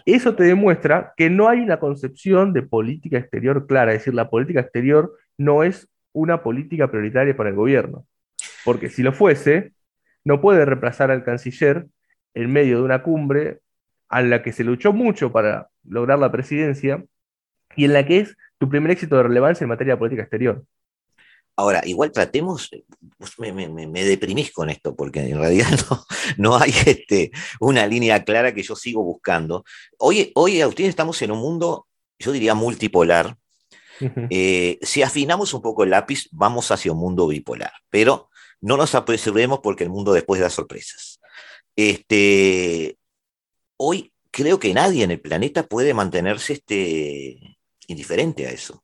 [SPEAKER 4] Eso te demuestra que no hay una concepción de política exterior clara, es decir, la política exterior no es una política prioritaria para el gobierno, porque si lo fuese, no puede reemplazar al canciller en medio de una cumbre a la que se luchó mucho para lograr la presidencia y en la que es tu primer éxito de relevancia en materia de política exterior.
[SPEAKER 2] Ahora, igual tratemos, me, me- me- me deprimís con esto, porque en realidad no, no hay este, una línea clara que yo sigo buscando. Hoy, hoy, Agustín, estamos en un mundo, yo diría, multipolar. Eh, si afinamos un poco el lápiz, vamos hacia un mundo bipolar, pero no nos apresuremos porque el mundo después da sorpresas. Este, hoy creo que nadie en el planeta puede mantenerse este, indiferente a eso.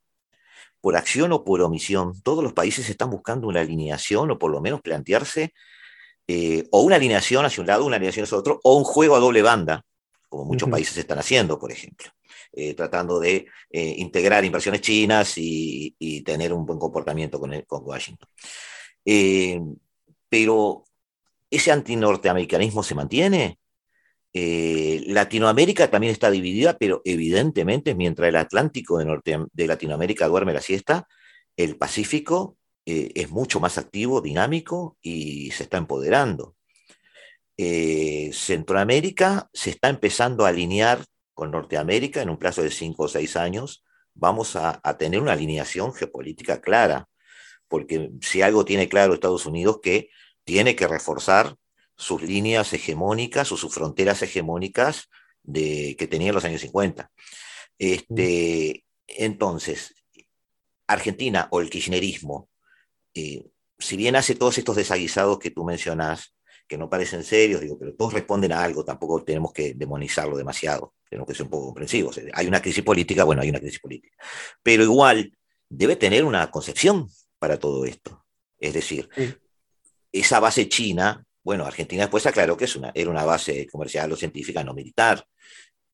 [SPEAKER 2] por acción o por omisión, todos los países están buscando una alineación o por lo menos plantearse eh, o una alineación hacia un lado, una alineación hacia otro, o un juego a doble banda, como muchos países están haciendo, por ejemplo, eh, tratando de eh, integrar inversiones chinas y, tener un buen comportamiento con, con Washington. pero ese antinorteamericanismo se mantiene. Latinoamérica también está dividida, pero evidentemente mientras el Atlántico de Latinoamérica duerme la siesta, el Pacífico eh, es mucho más activo, dinámico y se está empoderando. Eh, Centroamérica se está empezando a alinear con Norteamérica en un plazo de cinco o seis años. Vamos a, tener una alineación geopolítica clara, porque si algo tiene claro Estados Unidos que tiene que reforzar sus líneas hegemónicas o sus fronteras hegemónicas de, que tenía en los años 50. Este, entonces, Argentina o el kirchnerismo eh, si bien hace todos estos desaguisados que tú mencionas, que no parecen serios, digo, pero todos responden a algo, tampoco tenemos que demonizarlo demasiado, tenemos que ser un poco comprensivos. Hay una crisis política, bueno, hay una crisis política, pero igual debe tener una concepción para todo esto. Es decir, esa base china, bueno, Argentina después aclaró que es una, era una base comercial o científica, no militar,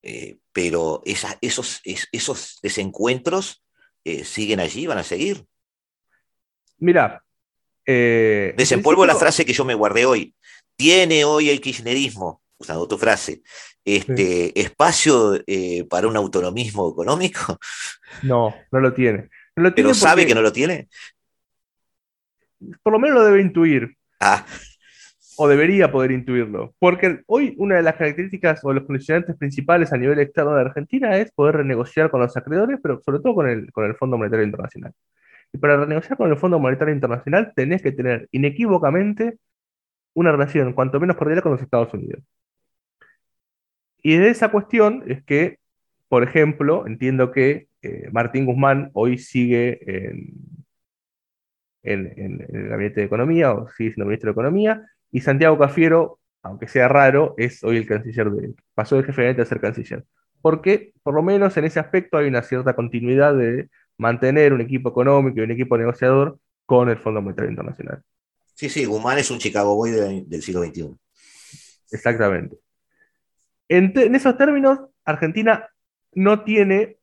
[SPEAKER 2] eh, pero esos, esos desencuentros eh, siguen allí, van a seguir.
[SPEAKER 4] Mira.
[SPEAKER 2] Eh, Desempolvo la frase que yo me guardé hoy. ¿Tiene hoy el kirchnerismo, usando tu frase, este, espacio eh, para un autonomismo económico?
[SPEAKER 4] No, no lo tiene.
[SPEAKER 2] ¿Pero sabe que no lo tiene?
[SPEAKER 4] Por lo menos lo debe intuir.
[SPEAKER 2] Ah.
[SPEAKER 4] O debería poder intuirlo. Porque hoy una de las características o los condicionantes principales a nivel externo de Argentina es poder renegociar con los acreedores, pero sobre todo con el, con el Fondo Monetario Internacional. Y para renegociar con el Fondo Monetario Internacional tenés que tener inequívocamente una relación cuanto menos cordial con los Estados Unidos. Y de esa cuestión es que, por ejemplo, entiendo que eh, Martín Guzmán hoy sigue en, en, el gabinete de Economía, o sigue siendo ministro de Economía, y Santiago Cafiero, aunque sea raro, es hoy el canciller de pasó de jefe de gabinete a ser canciller. Porque, por lo menos en ese aspecto, hay una cierta continuidad de mantener un equipo económico y un equipo negociador con el Fondo Monetario Internacional.
[SPEAKER 2] Sí, sí, Guzmán es un Chicago Boy del siglo XXI.
[SPEAKER 4] Exactamente. En, esos términos, Argentina no tiene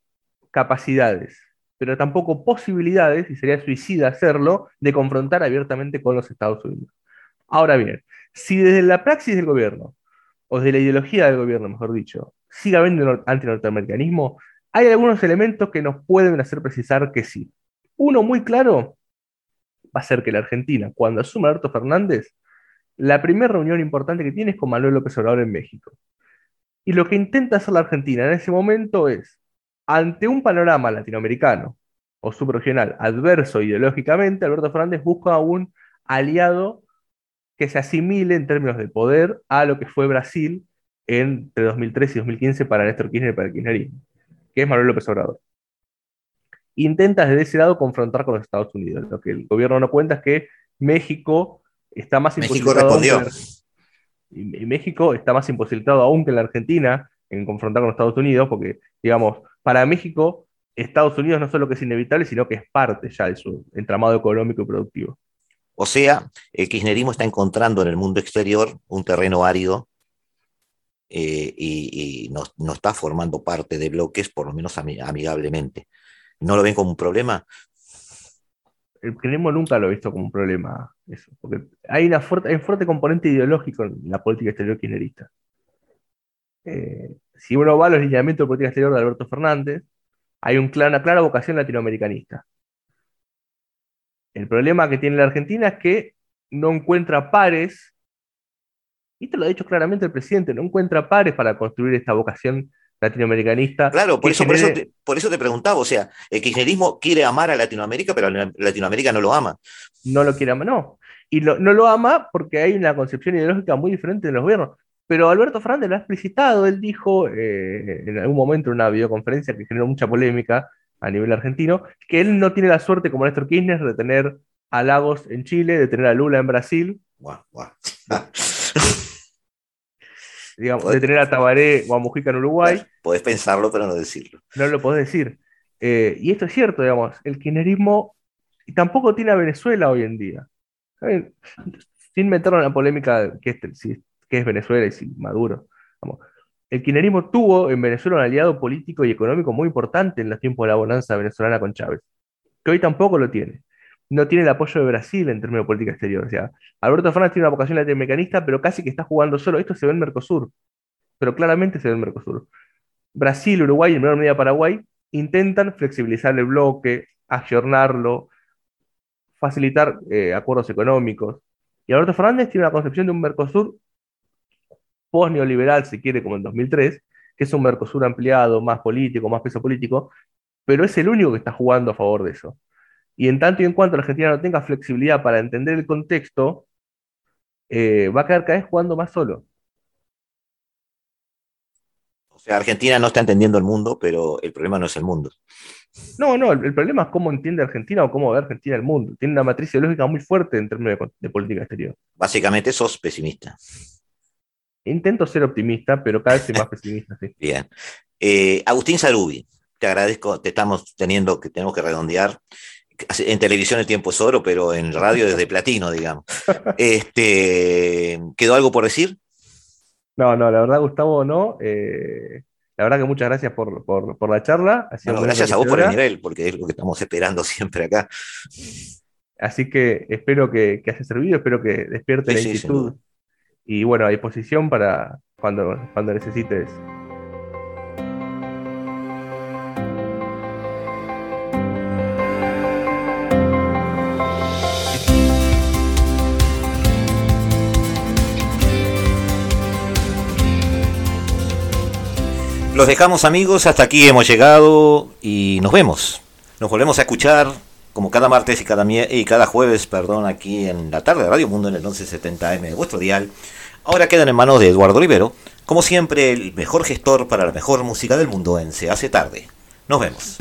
[SPEAKER 4] capacidades, pero tampoco posibilidades, y sería suicida hacerlo, de confrontar abiertamente con los Estados Unidos. Ahora bien, si desde la praxis del gobierno, o desde la ideología del gobierno, mejor dicho, sigue habiendo antinorteamericanismo, hay algunos elementos que nos pueden hacer precisar que sí. Uno muy claro va a ser que la Argentina, cuando asume Alberto Fernández, la primera reunión importante que tiene es con Manuel López Obrador en México. Y lo que intenta hacer la Argentina en ese momento es, ante un panorama latinoamericano o subregional adverso ideológicamente, Alberto Fernández busca un aliado que se asimile en términos de poder a lo que fue Brasil entre 2013 y 2015 para Néstor Kirchner y para el kirchnerismo que es Manuel López Obrador. Intenta desde ese lado confrontar con los Estados Unidos. Lo que el gobierno no cuenta es que México está más
[SPEAKER 2] imposibilitado.
[SPEAKER 4] y, México está más imposibilitado aún que la Argentina en confrontar con los Estados Unidos, porque, digamos, para México, Estados Unidos no solo que es inevitable, sino que es parte ya de su entramado económico y productivo.
[SPEAKER 2] O sea, el kirchnerismo está encontrando en el mundo exterior un terreno árido eh, y, no, está formando parte de bloques, por lo menos amigablemente. ¿No lo ven como un problema?
[SPEAKER 4] El kirchnerismo nunca lo he visto como un problema, eso, porque hay, una fuerte, un fuerte componente ideológico en la política exterior kirchnerista. Eh, si uno va a los lineamientos de política exterior de Alberto Fernández, hay un una clara vocación latinoamericanista. El problema que tiene la Argentina es que no encuentra pares y esto lo ha dicho claramente el presidente, no encuentra pares para construir esta vocación latinoamericanista.
[SPEAKER 2] Claro, por eso, por, eso te, por eso te preguntaba, o sea, el kirchnerismo quiere amar a Latinoamérica, pero Latinoamérica no lo ama.
[SPEAKER 4] No lo quiere amar, no. Y no lo ama porque hay una concepción ideológica muy diferente de los gobiernos. Pero Alberto Fernández lo ha explicitado, él dijo eh, en algún momento en una videoconferencia que generó mucha polémica a nivel argentino, que él no tiene la suerte como Néstor Kirchner de tener a Lagos en Chile, de tener a Lula en Brasil. digamos, de tener a Tabaré o a Mujica en Uruguay.
[SPEAKER 2] podés pensarlo, pero no decirlo.
[SPEAKER 4] No lo podés decir. Eh, y esto es cierto, digamos, el kirchnerismo tampoco tiene a Venezuela hoy en día. Sin meternos en la polémica que es, es Venezuela y si Maduro. El kirchnerismo tuvo en Venezuela un aliado político y económico muy importante en los tiempos de la bonanza venezolana con Chávez, que hoy tampoco lo tiene. No tiene el apoyo de Brasil en términos de política exterior. O sea, Alberto Fernández tiene una vocación latinoamericanista, pero casi que está jugando solo. Esto se ve en Mercosur, pero claramente se ve en Mercosur. Brasil, Uruguay y en menor medida Paraguay intentan flexibilizar el bloque, ayornarlo, facilitar eh, acuerdos económicos. Y Alberto Fernández tiene una concepción de un Mercosur post-neoliberal, si quiere, como en 2003, que es un Mercosur ampliado, más político, más peso político, pero es el único que está jugando a favor de eso. Y en tanto y en cuanto la Argentina no tenga flexibilidad para entender el contexto, eh, va a quedar cada vez jugando más solo.
[SPEAKER 2] O sea, Argentina no está entendiendo el mundo, pero el problema no es el mundo.
[SPEAKER 4] No, no, el, problema es cómo entiende Argentina o cómo ve Argentina el mundo. Tiene una matriz ideológica muy fuerte en términos de, política exterior.
[SPEAKER 2] Básicamente sos pesimista.
[SPEAKER 4] Intento ser optimista, pero cada vez soy más pesimista. Sí.
[SPEAKER 2] Bien. Eh, Agustín Sarubi, te agradezco, te estamos teniendo que tenemos que redondear. En televisión el tiempo es oro, pero en radio desde platino, digamos. Este, ¿Quedó algo por decir?
[SPEAKER 4] No, no, la verdad, Gustavo, no. Eh, la verdad que muchas gracias por, la charla.
[SPEAKER 2] gracias a vos por el nivel, porque es lo que estamos esperando siempre acá.
[SPEAKER 4] Así que espero que, haya servido, espero que despierte la inquietud. Y bueno, a disposición para cuando, cuando necesites
[SPEAKER 2] Los dejamos amigos, hasta aquí hemos llegado y nos vemos. Nos volvemos a escuchar como cada martes y cada, y cada jueves, perdón, aquí en la tarde de Radio Mundo en el 1170M de vuestro dial. Ahora quedan en manos de Eduardo Rivero, como siempre el mejor gestor para la mejor música del mundo en Se hace tarde. Nos vemos.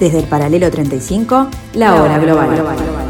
[SPEAKER 1] Desde el paralelo 35, la hora global.